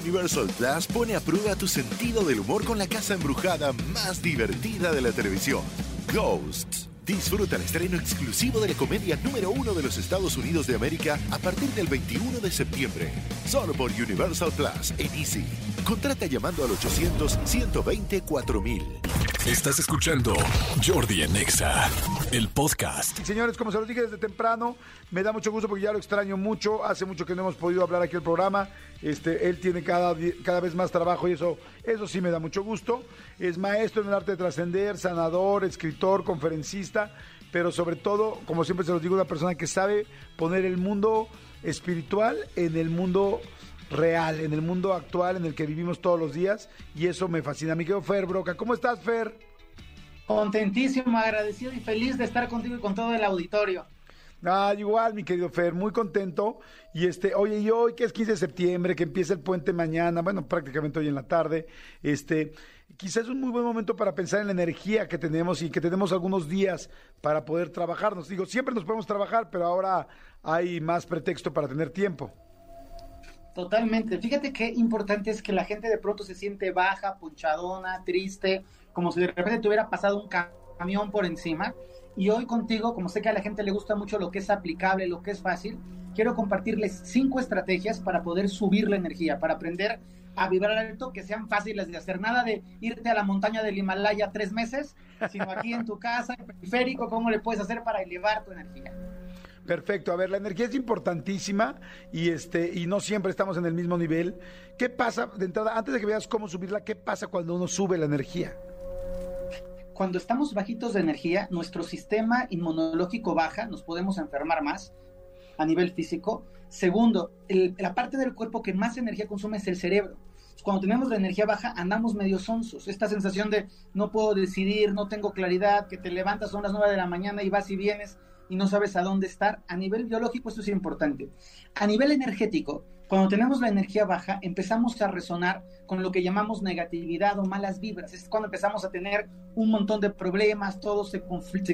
Universal Plus pone a prueba tu sentido del humor con la casa embrujada más divertida de la televisión, Ghosts. Disfruta el estreno exclusivo de la comedia número uno de los Estados Unidos de América a partir del 21 de septiembre. Solo por Universal Plus en Easy. Contrata llamando al 800-120-4000. Estás escuchando Jordi Anexa, el podcast. Señores, como se los dije desde temprano, me da mucho gusto porque ya lo extraño mucho. Hace mucho que no hemos podido hablar aquí el programa. Este, él tiene cada, cada vez más trabajo y eso, eso sí me da mucho gusto. Es maestro en el arte de trascender, sanador, escritor, conferencista, pero sobre todo, como siempre se los digo, una persona que sabe poner el mundo espiritual en el mundo real, en el mundo actual en el que vivimos todos los días y eso me fascina. Mi querido Fer Broca, ¿cómo estás, Fer? Contentísimo, agradecido y feliz de estar contigo y con todo el auditorio. Ah, igual, mi querido Fer, muy contento. Y este, oye, y hoy que es 15 de septiembre, que empieza el puente mañana, bueno, prácticamente hoy en la tarde, este, quizás es un muy buen momento para pensar en la energía que tenemos y que tenemos algunos días para poder trabajar. Nos digo, siempre nos podemos trabajar, pero ahora hay más pretexto para tener tiempo. Totalmente. Fíjate qué importante es que la gente de pronto se siente baja, punchadona, triste, como si de repente te hubiera pasado un camión por encima. Y hoy contigo, como sé que a la gente le gusta mucho lo que es aplicable, lo que es fácil, quiero compartirles cinco estrategias para poder subir la energía, para aprender a vibrar alto, que sean fáciles de hacer. Nada de irte a la montaña del Himalaya tres meses, sino aquí en tu casa, en periférico, cómo le puedes hacer para elevar tu energía. Perfecto. A ver, la energía es importantísima y este y no siempre estamos en el mismo nivel. ¿Qué pasa de entrada antes de que veas cómo subirla? ¿Qué pasa cuando uno sube la energía? Cuando estamos bajitos de energía, nuestro sistema inmunológico baja, nos podemos enfermar más a nivel físico. Segundo, la parte del cuerpo que más energía consume es el cerebro. Cuando tenemos la energía baja, andamos medio sonsos. Esta sensación de no puedo decidir, no tengo claridad, que te levantas a las 9 de la mañana y vas y vienes y no sabes a dónde estar. A nivel biológico esto es importante. A nivel energético, cuando tenemos la energía baja, empezamos a resonar con lo que llamamos negatividad o malas vibras. Es cuando empezamos a tener un montón de problemas, todo se,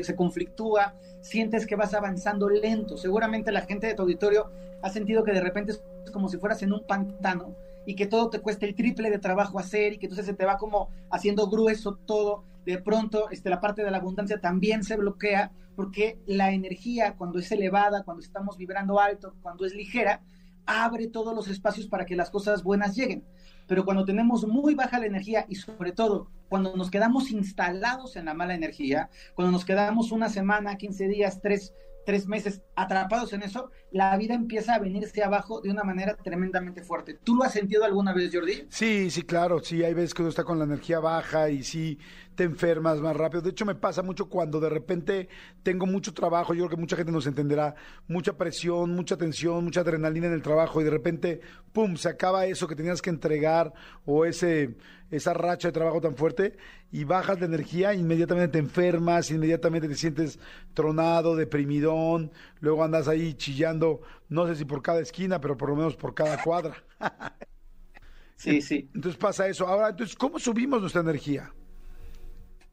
se conflictúa, sientes que vas avanzando lento. Seguramente la gente de tu auditorio ha sentido que de repente es como si fueras en un pantano y que todo te cuesta el triple de trabajo hacer y que entonces se te va como haciendo grueso todo. De pronto, este, la parte de la abundancia también se bloquea porque la energía cuando es elevada, cuando estamos vibrando alto, cuando es ligera, abre todos los espacios para que las cosas buenas lleguen. Pero cuando tenemos muy baja la energía y sobre todo cuando nos quedamos instalados en la mala energía, cuando nos quedamos una semana, 15 días, tres, tres meses atrapados en eso, la vida empieza a venirse abajo de una manera tremendamente fuerte. ¿Tú lo has sentido alguna vez, Jordi? Sí, sí, claro, sí, hay veces que uno está con la energía baja y sí te enfermas más rápido. De hecho, me pasa mucho cuando de repente tengo mucho trabajo, yo creo que mucha gente nos entenderá, mucha presión, mucha tensión, mucha adrenalina en el trabajo y de repente, ¡pum!, se acaba eso que tenías que entregar o ese esa racha de trabajo tan fuerte y bajas de energía, inmediatamente te enfermas, inmediatamente te sientes tronado, deprimidón, luego andas ahí chillando, no sé si por cada esquina, pero por lo menos por cada cuadra. sí, sí. Entonces pasa eso. Ahora, entonces, ¿cómo subimos nuestra energía?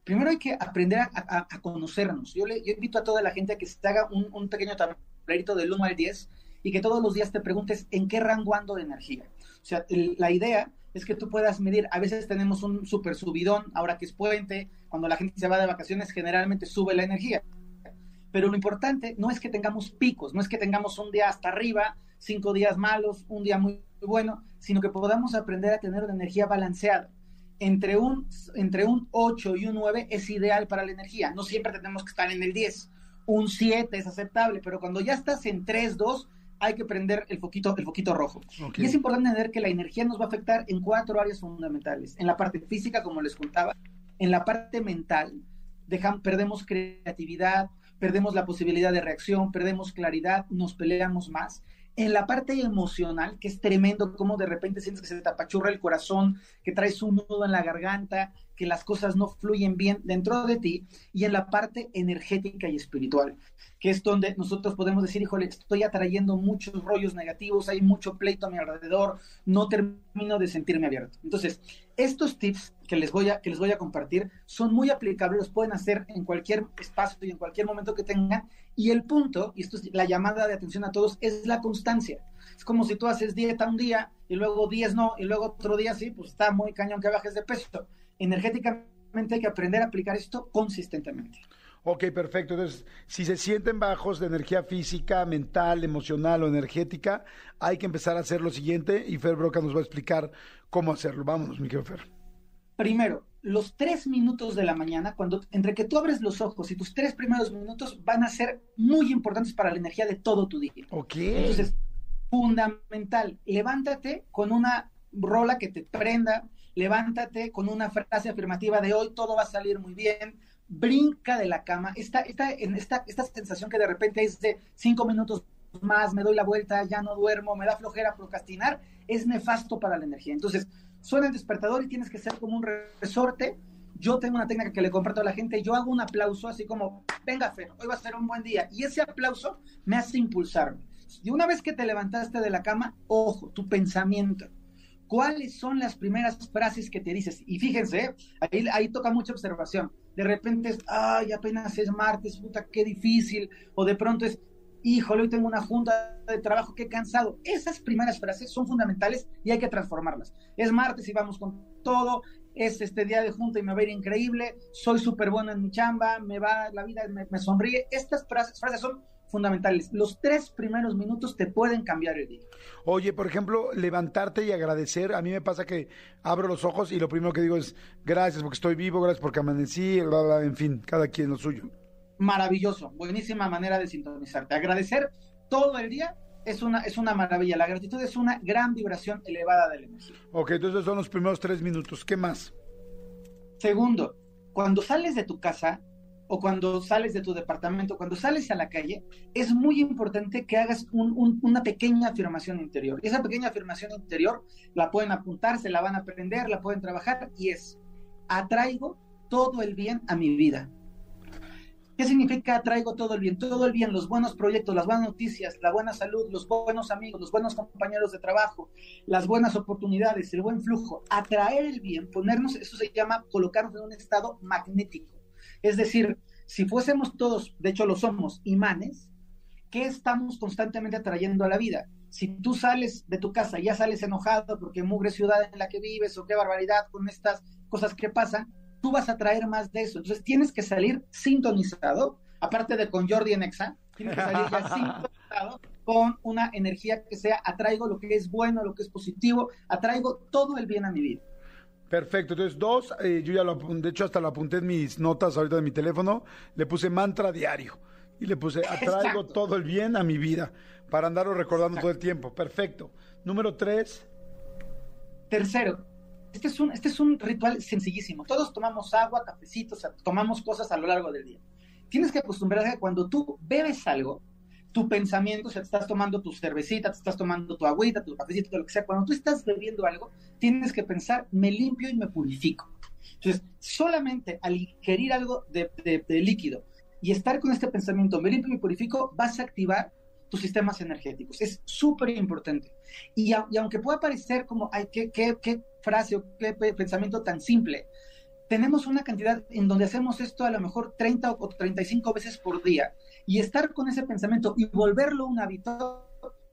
Primero hay que aprender a, conocernos. Yo, le, invito a toda la gente a que se haga un, un pequeño tablerito del 1 al 10 y que todos los días te preguntes en qué rango ando de energía. O sea, la idea es que tú puedas medir. A veces tenemos un super subidón, ahora que es puente, cuando la gente se va de vacaciones, generalmente sube la energía. Pero lo importante no es que tengamos picos, no es que tengamos un día hasta arriba, cinco días malos, un día muy, bueno, sino que podamos aprender a tener una energía balanceada. Entre un, entre un 8 y un 9 es ideal para la energía. No siempre tenemos que estar en el 10. Un 7 es aceptable, pero cuando ya estás en 3, 2, hay que prender el foquito, el foquito rojo. Y es importante entender que la energía nos va a afectar en cuatro áreas fundamentales. En la parte física, como les contaba, en la parte mental, dejan, perdemos creatividad, perdemos la posibilidad de reacción, perdemos claridad, nos peleamos más. En la parte emocional, que es tremendo, como de repente sientes que se te apachurra el corazón, que traes un nudo en la garganta, que las cosas no fluyen bien dentro de ti y en la parte energética y espiritual, que es donde nosotros podemos decir, híjole, estoy atrayendo muchos rollos negativos, hay mucho pleito a mi alrededor, no termino de sentirme abierto. Entonces, estos tips que les voy a, que les voy a compartir son muy aplicables, los pueden hacer en cualquier espacio y en cualquier momento que tengan. Y el punto, y esto es la llamada de atención a todos, es la constancia. Es como si tú haces dieta un día y luego 10 no, y luego otro día sí, pues está muy cañón que bajes de peso. Energéticamente hay que aprender a aplicar esto consistentemente. Ok, perfecto. Entonces, si se sienten bajos de energía física, mental, emocional o energética, hay que empezar a hacer lo siguiente y Fer Broca nos va a explicar cómo hacerlo. Vámonos, mi querido Fer. Primero, los tres minutos de la mañana, cuando entre que tú abres los ojos y tus tres primeros minutos van a ser muy importantes para la energía de todo tu día. Ok. Entonces, fundamental. Levántate con una rola que te prenda, levántate con una frase afirmativa de hoy todo va a salir muy bien, brinca de la cama, esta, esta, esta, esta sensación que de repente es de cinco minutos más, me doy la vuelta, ya no duermo, me da flojera procrastinar, es nefasto para la energía. Entonces, suena el despertador y tienes que ser como un resorte. Yo tengo una técnica que le comparto a la gente, yo hago un aplauso así como, venga Fer, hoy va a ser un buen día. Y ese aplauso me hace impulsarme. Y una vez que te levantaste de la cama, ojo, tu pensamiento. ¿Cuáles son las primeras frases que te dices? Y fíjense, ahí, ahí toca mucha observación. De repente es, ay, apenas es martes, puta, qué difícil. O de pronto es, híjole, hoy tengo una junta de trabajo, qué cansado. Esas primeras frases son fundamentales y hay que transformarlas. Es martes y vamos con todo, es este día de junta y me va a ir increíble, soy súper bueno en mi chamba, me va, la vida me, me sonríe. Estas frases, frases son fundamentales. Los tres primeros minutos te pueden cambiar el día. Oye, por ejemplo, levantarte y agradecer. A mí me pasa que abro los ojos y lo primero que digo es gracias porque estoy vivo, gracias porque amanecí, bla, bla, en fin, cada quien lo suyo. Maravilloso, buenísima manera de sintonizarte. Agradecer todo el día es una, es una maravilla. La gratitud es una gran vibración elevada de la energía. Ok, entonces son los primeros tres minutos. ¿Qué más? Segundo, cuando sales de tu casa, o cuando sales de tu departamento, cuando sales a la calle, es muy importante que hagas un, un, una pequeña afirmación interior. Y esa pequeña afirmación interior la pueden apuntar, se la van a aprender, la pueden trabajar y es, atraigo todo el bien a mi vida. ¿Qué significa atraigo todo el bien? Todo el bien, los buenos proyectos, las buenas noticias, la buena salud, los buenos amigos, los buenos compañeros de trabajo, las buenas oportunidades, el buen flujo. Atraer el bien, ponernos, eso se llama colocarnos en un estado magnético es decir, si fuésemos todos, de hecho lo somos, imanes, ¿qué estamos constantemente atrayendo a la vida? Si tú sales de tu casa, ya sales enojado porque mugre ciudad en la que vives o qué barbaridad con estas cosas que pasan, tú vas a traer más de eso. Entonces tienes que salir sintonizado, aparte de con Jordi en Exa, tienes que salir ya sintonizado con una energía que sea, atraigo lo que es bueno, lo que es positivo, atraigo todo el bien a mi vida. Perfecto, entonces dos, eh, yo ya lo de hecho hasta lo apunté en mis notas ahorita de mi teléfono, le puse mantra diario y le puse atraigo todo el bien a mi vida para andarlo recordando Exacto. todo el tiempo. Perfecto. Número tres. Tercero, este es, un, este es un ritual sencillísimo. Todos tomamos agua, cafecitos, tomamos cosas a lo largo del día. Tienes que acostumbrarte a que cuando tú bebes algo, tu pensamiento, o sea, te estás tomando tu cervecita, te estás tomando tu agüita, tu cafecito, lo que sea, cuando tú estás bebiendo algo, tienes que pensar, me limpio y me purifico. Entonces, solamente al ingerir algo de, líquido y estar con este pensamiento, me limpio y me purifico, vas a activar tus sistemas energéticos. Es súper importante. Y, y, aunque pueda parecer como, ay, qué, qué, qué frase o qué pensamiento tan simple, tenemos una cantidad en donde hacemos esto a lo mejor 30 o 35 veces por día y estar con ese pensamiento y volverlo un hábito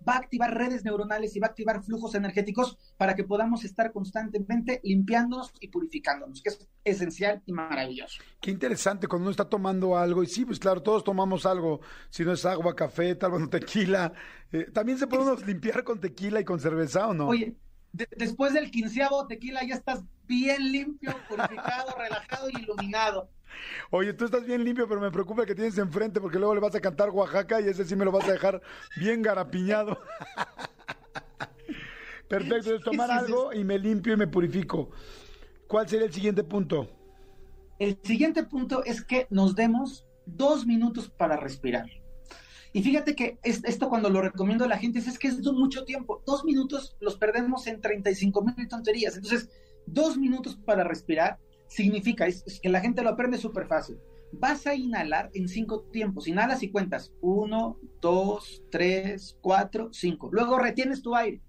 va a activar redes neuronales y va a activar flujos energéticos para que podamos estar constantemente limpiándonos y purificándonos, que es esencial y maravilloso. Qué interesante cuando uno está tomando algo, y sí, pues claro, todos tomamos algo, si no es agua, café, tal vez tequila. Eh, ¿También se puede uno limpiar con tequila y con cerveza o no? Oye, de, después del quinceavo tequila ya estás bien limpio, purificado, relajado y iluminado. Oye, tú estás bien limpio, pero me preocupa que tienes enfrente porque luego le vas a cantar Oaxaca y ese sí me lo vas a dejar bien garapiñado. Perfecto, es tomar algo y me limpio y me purifico. ¿Cuál sería el siguiente punto? El siguiente punto es que nos demos dos minutos para respirar. Y fíjate que esto cuando lo recomiendo a la gente es, que es mucho tiempo. Dos minutos los perdemos en 35 mil tonterías. Entonces, dos minutos para respirar significa, es, que la gente lo aprende súper fácil. Vas a inhalar en cinco tiempos. Inhalas y cuentas. Uno, dos, tres, cuatro, cinco. Luego retienes tu aire.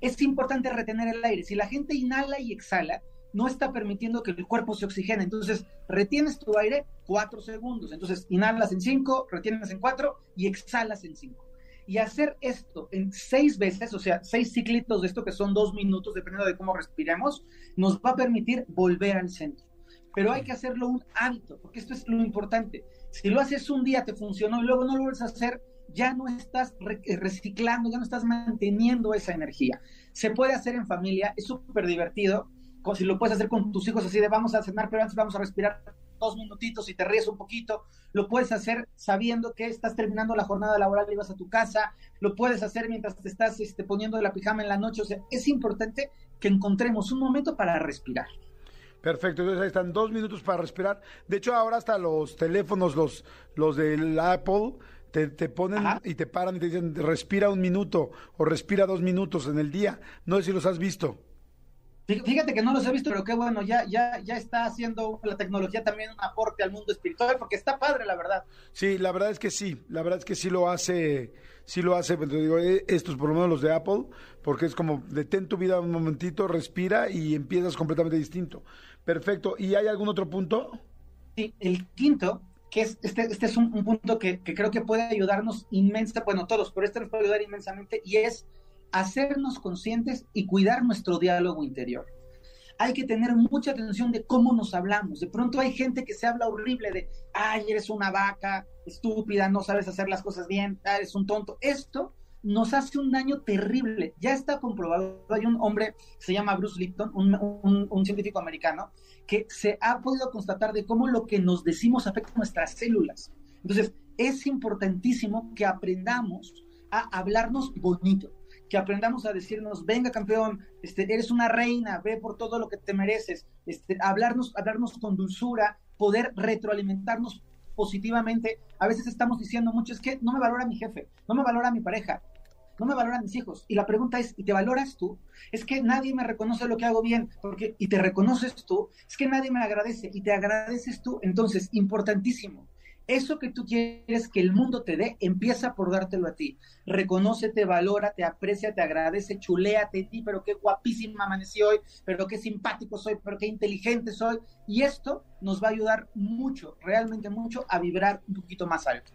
Es importante retener el aire. Si la gente inhala y exhala, no está permitiendo que el cuerpo se oxigene. Entonces, retienes tu aire cuatro segundos. Entonces, inhalas en cinco, retienes en cuatro y exhalas en cinco. Y hacer esto en seis veces, o sea, seis ciclitos de esto que son dos minutos, dependiendo de cómo respiremos, nos va a permitir volver al centro. Pero hay que hacerlo un hábito, porque esto es lo importante. Si lo haces un día, te funcionó y luego no lo vuelves a hacer, ya no estás eh, reciclando, ya no estás manteniendo esa energía. Se puede hacer en familia, es súper divertido. Si lo puedes hacer con tus hijos así de vamos a cenar, pero antes vamos a respirar dos minutitos y te ríes un poquito, lo puedes hacer sabiendo que estás terminando la jornada laboral y vas a tu casa, lo puedes hacer mientras te estás este, poniendo la pijama en la noche, o sea, es importante que encontremos un momento para respirar. Perfecto, entonces ahí están dos minutos para respirar. De hecho, ahora hasta los teléfonos, los, los del Apple, te, te ponen y te paran y te dicen, respira un minuto o respira dos minutos en el día. No sé si los has visto. Fíjate que no los he visto, pero qué bueno, ya, ya, ya está haciendo la tecnología también un aporte al mundo espiritual, porque está padre, la verdad. Sí, la verdad es que sí, la verdad es que sí lo hace, sí lo hace, pero digo, eh, estos por lo menos los de Apple, porque es como detén tu vida un momentito, respira y empiezas completamente distinto. Perfecto. ¿Y hay algún otro punto? Sí, el quinto, que es, este, este es un, punto que, que, creo que puede ayudarnos inmensamente, bueno, todos, pero este nos puede ayudar inmensamente, y es hacernos conscientes y cuidar nuestro diálogo interior. Hay que tener mucha atención de cómo nos hablamos. De pronto hay gente que se habla horrible de, ay, eres una vaca, estúpida, no sabes hacer las cosas bien, ah, eres un tonto. Esto nos hace un daño terrible. Ya está comprobado. Hay un hombre, se llama Bruce Lipton, un, científico americano, que se ha podido constatar de cómo lo que nos decimos afecta nuestras células. Entonces, es importantísimo que aprendamos a hablarnos bonito que aprendamos a decirnos, venga campeón, este, eres una reina, ve por todo lo que te mereces, este, hablarnos, hablarnos con dulzura, poder retroalimentarnos positivamente. A veces estamos diciendo mucho, es que no me valora mi jefe, no me valora mi pareja, no me valoran mis hijos. Y la pregunta es, ¿y te valoras tú? Es que nadie me reconoce lo que hago bien, porque, y te reconoces tú, es que nadie me agradece, y te agradeces tú. Entonces, importantísimo, eso que tú quieres que el mundo te dé, empieza por dártelo a ti. Reconócete, valora, te aprecia, te agradece, chuléate ti, pero qué guapísima amanecí hoy, pero qué simpático soy, pero qué inteligente soy. Y esto nos va a ayudar mucho, realmente mucho, a vibrar un poquito más alto.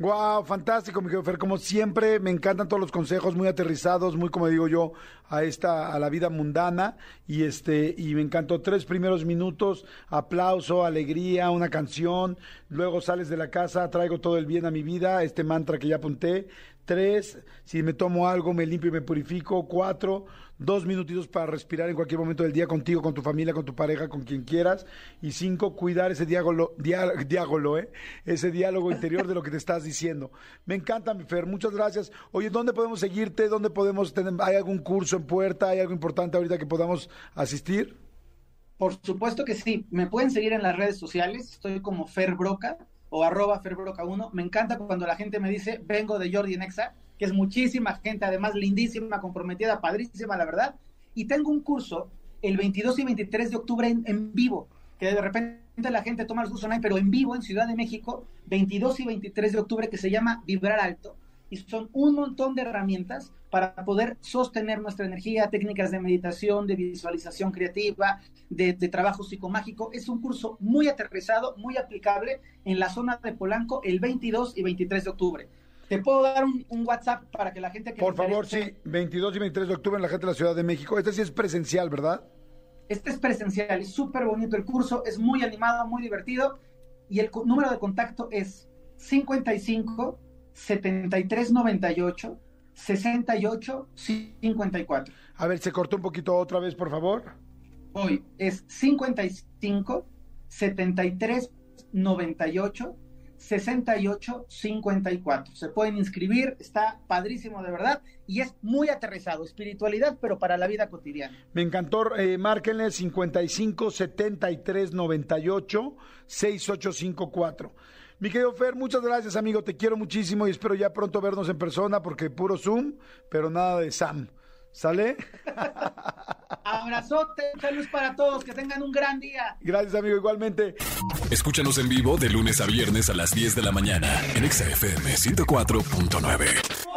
Wow, fantástico, mi Fer. Como siempre, me encantan todos los consejos, muy aterrizados, muy como digo yo, a esta, a la vida mundana. Y este, y me encantó tres primeros minutos, aplauso, alegría, una canción. Luego sales de la casa, traigo todo el bien a mi vida, este mantra que ya apunté. Tres, si me tomo algo, me limpio y me purifico. Cuatro, dos minutitos para respirar en cualquier momento del día contigo, con tu familia, con tu pareja, con quien quieras. Y cinco, cuidar ese diálogo, ¿eh? ese diálogo interior de lo que te estás diciendo. Me encanta, mi Fer, muchas gracias. Oye, ¿dónde podemos seguirte? ¿Dónde podemos tener, hay algún curso en puerta? ¿Hay algo importante ahorita que podamos asistir? Por supuesto que sí. Me pueden seguir en las redes sociales. Estoy como Fer Broca o arroba ferbroca1. Me encanta cuando la gente me dice, vengo de Jordi Nexa que es muchísima gente, además lindísima, comprometida, padrísima, la verdad. Y tengo un curso el 22 y 23 de octubre en, vivo, que de repente la gente toma el curso online, pero en vivo en Ciudad de México, 22 y 23 de octubre, que se llama Vibrar Alto. Y son un montón de herramientas para poder sostener nuestra energía, técnicas de meditación, de visualización creativa, de, de, trabajo psicomágico. Es un curso muy aterrizado, muy aplicable en la zona de Polanco el 22 y 23 de octubre. ¿Te puedo dar un, WhatsApp para que la gente que Por favor, sí, 22 y 23 de octubre en la gente de la Ciudad de México. Este sí es presencial, ¿verdad? Este es presencial, es súper bonito el curso, es muy animado, muy divertido. Y el número de contacto es 55 73 98 68 54. A ver, se cortó un poquito otra vez, por favor. Hoy es 55 73 98 6854. Se pueden inscribir, está padrísimo de verdad y es muy aterrizado, espiritualidad, pero para la vida cotidiana. Me encantó, eh, márquenle 55 73 98 6854. Mi querido Fer, muchas gracias, amigo. Te quiero muchísimo y espero ya pronto vernos en persona porque puro Zoom, pero nada de Sam. ¿Sale? Abrazote, saludos para todos, que tengan un gran día. Gracias, amigo, igualmente. Escúchanos en vivo de lunes a viernes a las 10 de la mañana en XFM 104.9.